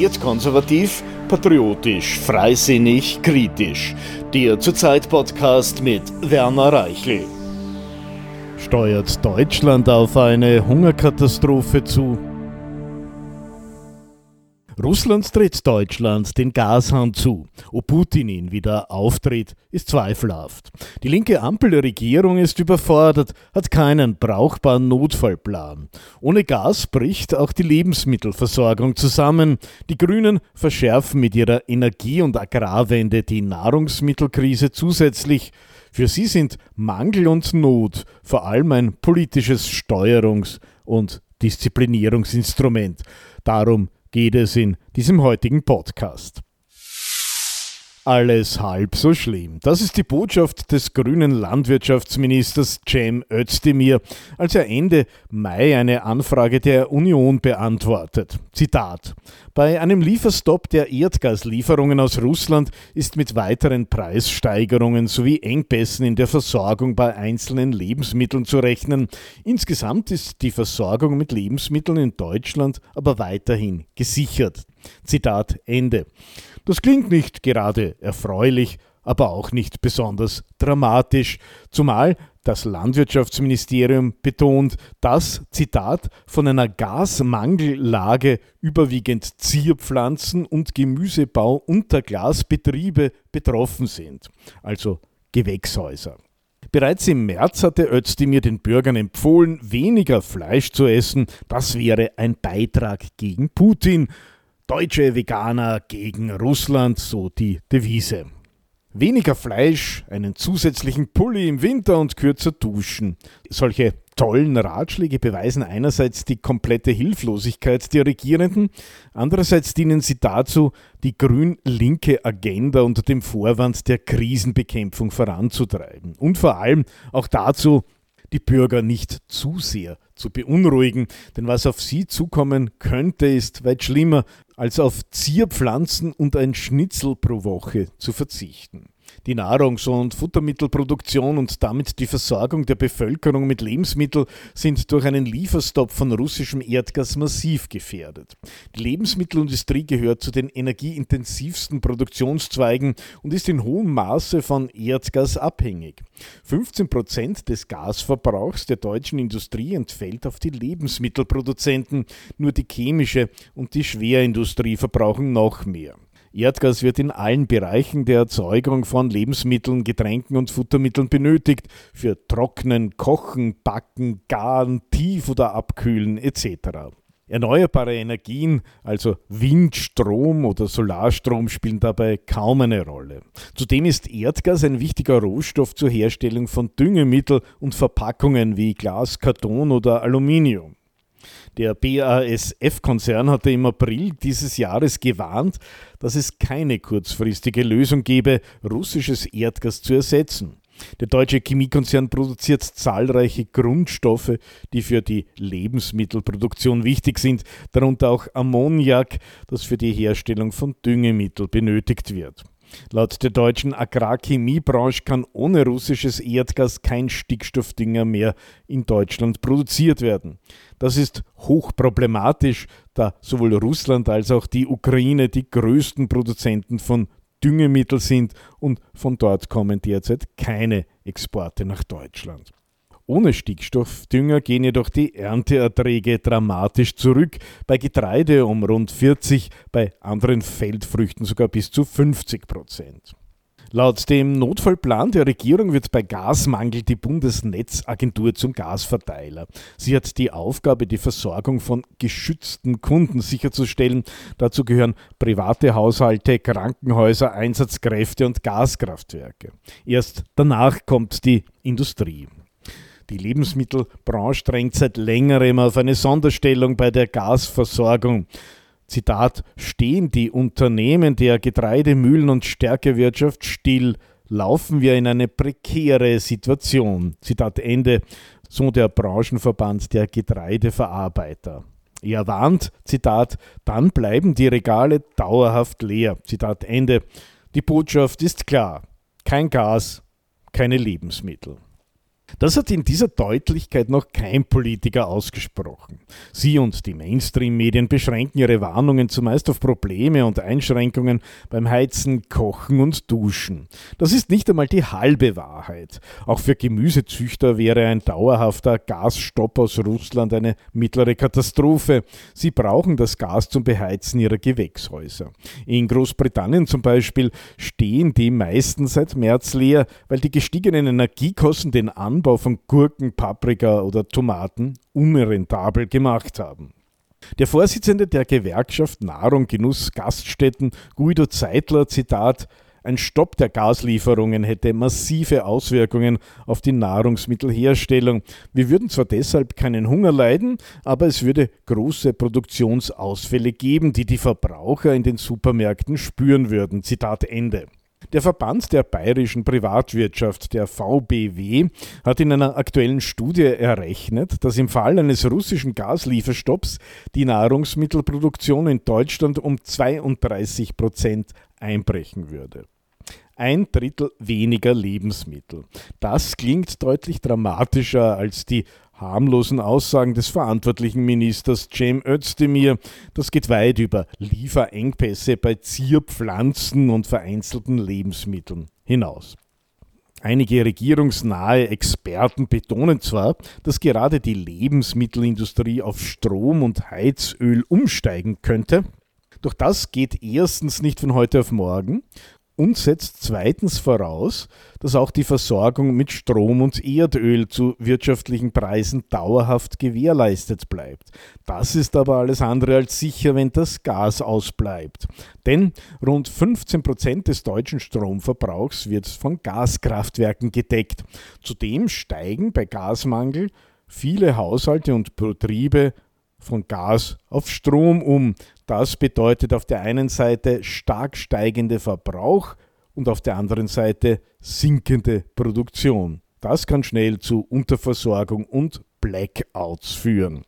Wertkonservativ, patriotisch, freisinnig, kritisch. Der Zurzeit-Podcast mit Werner Reichel. Steuert Deutschland auf eine Hungerkatastrophe zu? Russland tritt Deutschland den Gashahn zu. Ob Putin ihn wieder auftritt, ist zweifelhaft. Die linke Ampelregierung ist überfordert, hat keinen brauchbaren Notfallplan. Ohne Gas bricht auch die Lebensmittelversorgung zusammen. Die Grünen verschärfen mit ihrer Energie- und Agrarwende die Nahrungsmittelkrise zusätzlich. Für sie sind Mangel und Not vor allem ein politisches Steuerungs- und Disziplinierungsinstrument. Darum geht es in diesem heutigen Podcast. Alles halb so schlimm. Das ist die Botschaft des grünen Landwirtschaftsministers Cem Özdemir, als er Ende Mai eine Anfrage der Union beantwortet. Zitat: Bei einem Lieferstopp der Erdgaslieferungen aus Russland ist mit weiteren Preissteigerungen sowie Engpässen in der Versorgung bei einzelnen Lebensmitteln zu rechnen. Insgesamt ist die Versorgung mit Lebensmitteln in Deutschland aber weiterhin gesichert. Zitat Ende. Das klingt nicht gerade erfreulich, aber auch nicht besonders dramatisch, zumal das Landwirtschaftsministerium betont, dass, Zitat, von einer Gasmangellage überwiegend Zierpflanzen und Gemüsebau unter Glasbetriebe betroffen sind, also Gewächshäuser. Bereits im März hatte Özdemir den Bürgern empfohlen, weniger Fleisch zu essen, das wäre ein Beitrag gegen Putin. Deutsche Veganer gegen Russland, so die Devise. Weniger Fleisch, einen zusätzlichen Pulli im Winter und kürzer duschen. Solche tollen Ratschläge beweisen einerseits die komplette Hilflosigkeit der Regierenden, andererseits dienen sie dazu, die grün-linke Agenda unter dem Vorwand der Krisenbekämpfung voranzutreiben und vor allem auch dazu, die Bürger nicht zu sehr zu beunruhigen, denn was auf sie zukommen könnte, ist weit schlimmer, als auf Zierpflanzen und ein Schnitzel pro Woche zu verzichten. Die Nahrungs- und Futtermittelproduktion und damit die Versorgung der Bevölkerung mit Lebensmitteln sind durch einen Lieferstopp von russischem Erdgas massiv gefährdet. Die Lebensmittelindustrie gehört zu den energieintensivsten Produktionszweigen und ist in hohem Maße von Erdgas abhängig. 15 Prozent des Gasverbrauchs der deutschen Industrie entfällt auf die Lebensmittelproduzenten, nur die chemische und die Schwerindustrie verbrauchen noch mehr. Erdgas wird in allen Bereichen der Erzeugung von Lebensmitteln, Getränken und Futtermitteln benötigt, für Trocknen, Kochen, Backen, Garen, Tief- oder Abkühlen etc. Erneuerbare Energien, also Wind, Strom oder Solarstrom, spielen dabei kaum eine Rolle. Zudem ist Erdgas ein wichtiger Rohstoff zur Herstellung von Düngemittel und Verpackungen wie Glas, Karton oder Aluminium. Der BASF-Konzern hatte im April dieses Jahres gewarnt, dass es keine kurzfristige Lösung gebe, russisches Erdgas zu ersetzen. Der deutsche Chemiekonzern produziert zahlreiche Grundstoffe, die für die Lebensmittelproduktion wichtig sind, darunter auch Ammoniak, das für die Herstellung von Düngemittel benötigt wird. Laut der deutschen Agrarchemiebranche kann ohne russisches Erdgas kein Stickstoffdünger mehr in Deutschland produziert werden. Das ist hochproblematisch, da sowohl Russland als auch die Ukraine die größten Produzenten von Düngemittel sind und von dort kommen derzeit keine Exporte nach Deutschland. Ohne Stickstoffdünger gehen jedoch die Ernteerträge dramatisch zurück, bei Getreide um rund 40, bei anderen Feldfrüchten sogar bis zu 50 Prozent. Laut dem Notfallplan der Regierung wird bei Gasmangel die Bundesnetzagentur zum Gasverteiler. Sie hat die Aufgabe, die Versorgung von geschützten Kunden sicherzustellen. Dazu gehören private Haushalte, Krankenhäuser, Einsatzkräfte und Gaskraftwerke. Erst danach kommt die Industrie. Die Lebensmittelbranche drängt seit längerem auf eine Sonderstellung bei der Gasversorgung. Zitat, stehen die Unternehmen der Getreidemühlen und Stärkewirtschaft still, laufen wir in eine prekäre Situation. Zitat Ende, so der Branchenverband der Getreideverarbeiter. Er warnt, Zitat, dann bleiben die Regale dauerhaft leer. Zitat Ende. Die Botschaft ist klar. Kein Gas, keine Lebensmittel. Das hat in dieser Deutlichkeit noch kein Politiker ausgesprochen. Sie und die Mainstream-Medien beschränken ihre Warnungen zumeist auf Probleme und Einschränkungen beim Heizen, Kochen und Duschen. Das ist nicht einmal die halbe Wahrheit. Auch für Gemüsezüchter wäre ein dauerhafter Gasstopp aus Russland eine mittlere Katastrophe. Sie brauchen das Gas zum Beheizen ihrer Gewächshäuser. In Großbritannien zum Beispiel stehen die meisten seit März leer, weil die gestiegenen Energiekosten den Anbau Anbau von Gurken, Paprika oder Tomaten unrentabel gemacht haben. Der Vorsitzende der Gewerkschaft Nahrung, Genuss, Gaststätten, Guido Zeitler, Zitat, ein Stopp der Gaslieferungen hätte massive Auswirkungen auf die Nahrungsmittelherstellung. Wir würden zwar deshalb keinen Hunger leiden, aber es würde große Produktionsausfälle geben, die die Verbraucher in den Supermärkten spüren würden. Zitat Ende. Der Verband der bayerischen Privatwirtschaft, der VBW, hat in einer aktuellen Studie errechnet, dass im Fall eines russischen Gaslieferstopps die Nahrungsmittelproduktion in Deutschland um 32 Prozent einbrechen würde. Ein Drittel weniger Lebensmittel. Das klingt deutlich dramatischer als die harmlosen Aussagen des verantwortlichen Ministers Cem Özdemir. Das geht weit über Lieferengpässe bei Zierpflanzen und vereinzelten Lebensmitteln hinaus. Einige regierungsnahe Experten betonen zwar, dass gerade die Lebensmittelindustrie auf Strom und Heizöl umsteigen könnte, doch das geht erstens nicht von heute auf morgen und setzt zweitens voraus, dass auch die Versorgung mit Strom und Erdöl zu wirtschaftlichen Preisen dauerhaft gewährleistet bleibt. Das ist aber alles andere als sicher, wenn das Gas ausbleibt. Denn rund 15 Prozent des deutschen Stromverbrauchs wird von Gaskraftwerken gedeckt. Zudem steigen bei Gasmangel viele Haushalte und Betriebe von Gas auf Strom um. Das bedeutet auf der einen Seite stark steigende Verbrauch und auf der anderen Seite sinkende Produktion. Das kann schnell zu Unterversorgung und Blackouts führen.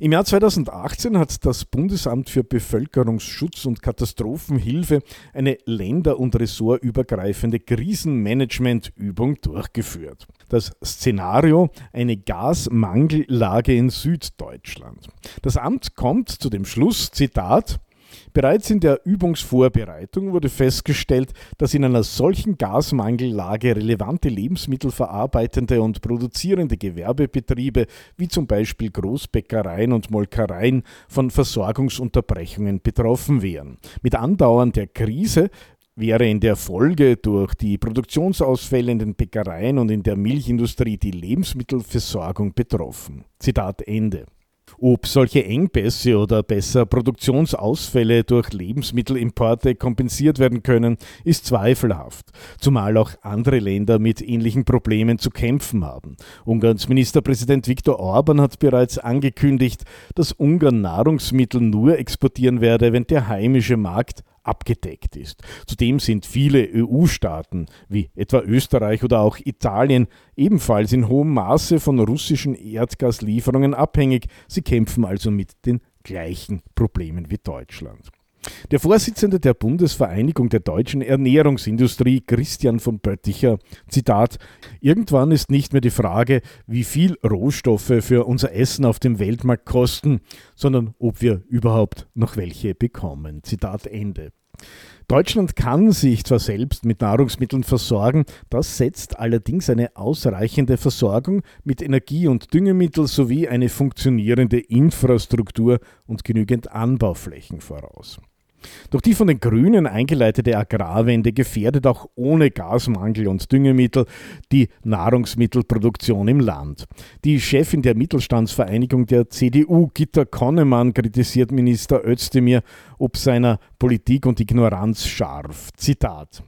Im Jahr 2018 hat das Bundesamt für Bevölkerungsschutz und Katastrophenhilfe eine länder- und ressortübergreifende Krisenmanagementübung durchgeführt. Das Szenario eine Gasmangellage in Süddeutschland. Das Amt kommt zu dem Schluss, Zitat, Bereits in der Übungsvorbereitung wurde festgestellt, dass in einer solchen Gasmangellage relevante lebensmittelverarbeitende und produzierende Gewerbebetriebe wie zum Beispiel Großbäckereien und Molkereien von Versorgungsunterbrechungen betroffen wären. Mit Andauern der Krise wäre in der Folge durch die Produktionsausfälle in den Bäckereien und in der Milchindustrie die Lebensmittelversorgung betroffen. Zitat Ende. Ob solche Engpässe oder besser Produktionsausfälle durch Lebensmittelimporte kompensiert werden können, ist zweifelhaft, zumal auch andere Länder mit ähnlichen Problemen zu kämpfen haben. Ungarns Ministerpräsident Viktor Orban hat bereits angekündigt, dass Ungarn Nahrungsmittel nur exportieren werde, wenn der heimische Markt abgedeckt ist. Zudem sind viele EU-Staaten, wie etwa Österreich oder auch Italien, ebenfalls in hohem Maße von russischen Erdgaslieferungen abhängig. Sie kämpfen also mit den gleichen Problemen wie Deutschland. Der Vorsitzende der Bundesvereinigung der deutschen Ernährungsindustrie, Christian von Bötticher, Zitat, irgendwann ist nicht mehr die Frage, wie viel Rohstoffe für unser Essen auf dem Weltmarkt kosten, sondern ob wir überhaupt noch welche bekommen. Zitat Ende. Deutschland kann sich zwar selbst mit Nahrungsmitteln versorgen, das setzt allerdings eine ausreichende Versorgung mit Energie- und Düngemittel sowie eine funktionierende Infrastruktur und genügend Anbauflächen voraus. Doch die von den Grünen eingeleitete Agrarwende gefährdet auch ohne Gasmangel und Düngemittel die Nahrungsmittelproduktion im Land. Die Chefin der Mittelstandsvereinigung der CDU, Gitta Konnemann, kritisiert Minister Özdemir ob seiner Politik und Ignoranz scharf. Zitat.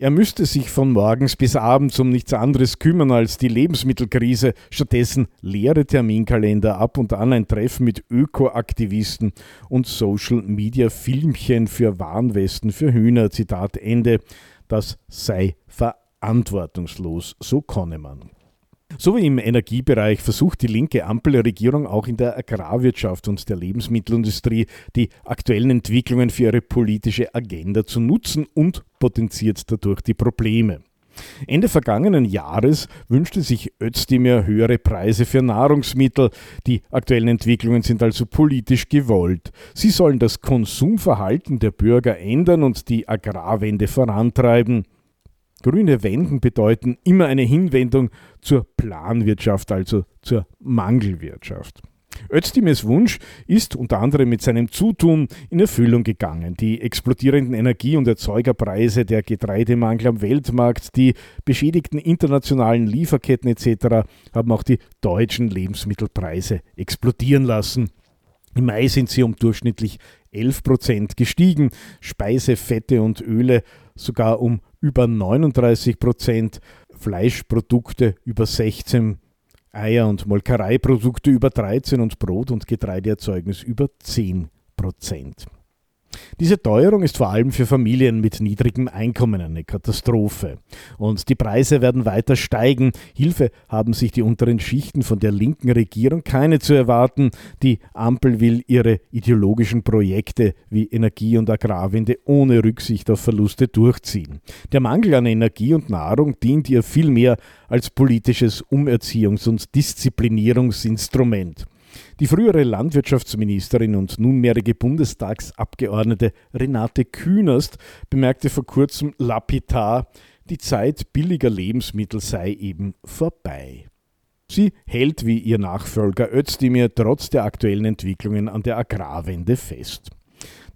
Er müsste sich von morgens bis abends um nichts anderes kümmern als die Lebensmittelkrise, stattdessen leere Terminkalender, ab und an ein Treffen mit Ökoaktivisten und Social-Media-Filmchen für Warnwesten für Hühner. Zitat Ende. Das sei verantwortungslos, so Konnemann. So wie im Energiebereich versucht die linke Ampelregierung auch in der Agrarwirtschaft und der Lebensmittelindustrie die aktuellen Entwicklungen für ihre politische Agenda zu nutzen und potenziert dadurch die Probleme. Ende vergangenen Jahres wünschte sich Özdemir höhere Preise für Nahrungsmittel. Die aktuellen Entwicklungen sind also politisch gewollt. Sie sollen das Konsumverhalten der Bürger ändern und die Agrarwende vorantreiben. Grüne Wenden bedeuten immer eine Hinwendung zur Planwirtschaft, also zur Mangelwirtschaft. Özdemirs Wunsch ist unter anderem mit seinem Zutun in Erfüllung gegangen. Die explodierenden Energie- und Erzeugerpreise, der Getreidemangel am Weltmarkt, die beschädigten internationalen Lieferketten etc. haben auch die deutschen Lebensmittelpreise explodieren lassen. Im Mai sind sie um durchschnittlich 11 Prozent gestiegen, Speise, Fette und Öle sogar um über 39 Prozent, Fleischprodukte über 16 Eier- und Molkereiprodukte über 13 und Brot- und Getreideerzeugnis über 10 Prozent. Diese Teuerung ist vor allem für Familien mit niedrigem Einkommen eine Katastrophe. Und die Preise werden weiter steigen. Hilfe haben sich die unteren Schichten von der linken Regierung keine zu erwarten. Die Ampel will ihre ideologischen Projekte wie Energie- und Agrarwende ohne Rücksicht auf Verluste durchziehen. Der Mangel an Energie und Nahrung dient ihr vielmehr als politisches Umerziehungs- und Disziplinierungsinstrument. Die frühere Landwirtschaftsministerin und nunmehrige Bundestagsabgeordnete Renate Künast bemerkte vor kurzem lapidar, die Zeit billiger Lebensmittel sei eben vorbei. Sie hält wie ihr Nachfolger Özdemir trotz der aktuellen Entwicklungen an der Agrarwende fest.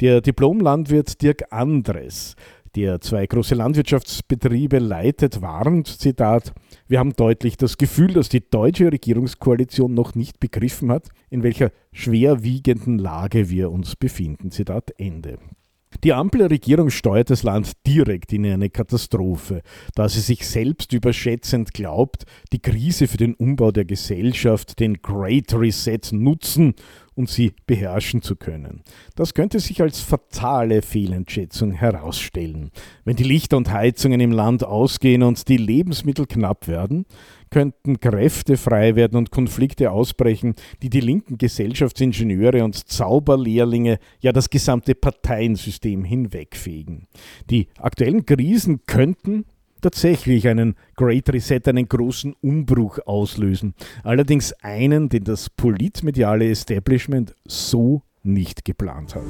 Der Diplomlandwirt Dirk Andres der zwei große Landwirtschaftsbetriebe leitet, warnt, Zitat, wir haben deutlich das Gefühl, dass die deutsche Regierungskoalition noch nicht begriffen hat, in welcher schwerwiegenden Lage wir uns befinden. Zitat Ende. Die Ampelregierung steuert das Land direkt in eine Katastrophe, da sie sich selbst überschätzend glaubt, die Krise für den Umbau der Gesellschaft, den Great Reset nutzen und sie beherrschen zu können. Das könnte sich als fatale Fehlentschätzung herausstellen. Wenn die Lichter und Heizungen im Land ausgehen und die Lebensmittel knapp werden, könnten Kräfte frei werden und Konflikte ausbrechen, die die linken Gesellschaftsingenieure und Zauberlehrlinge, ja das gesamte Parteiensystem hinwegfegen. Die aktuellen Krisen könnten, tatsächlich einen Great Reset, einen großen Umbruch auslösen. Allerdings einen, den das politmediale Establishment so nicht geplant hat.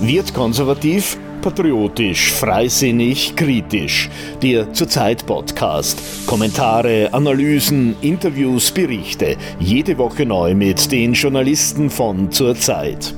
Wird konservativ, patriotisch, freisinnig, kritisch. Der Zurzeit Podcast. Kommentare, Analysen, Interviews, Berichte. Jede Woche neu mit den Journalisten von Zurzeit.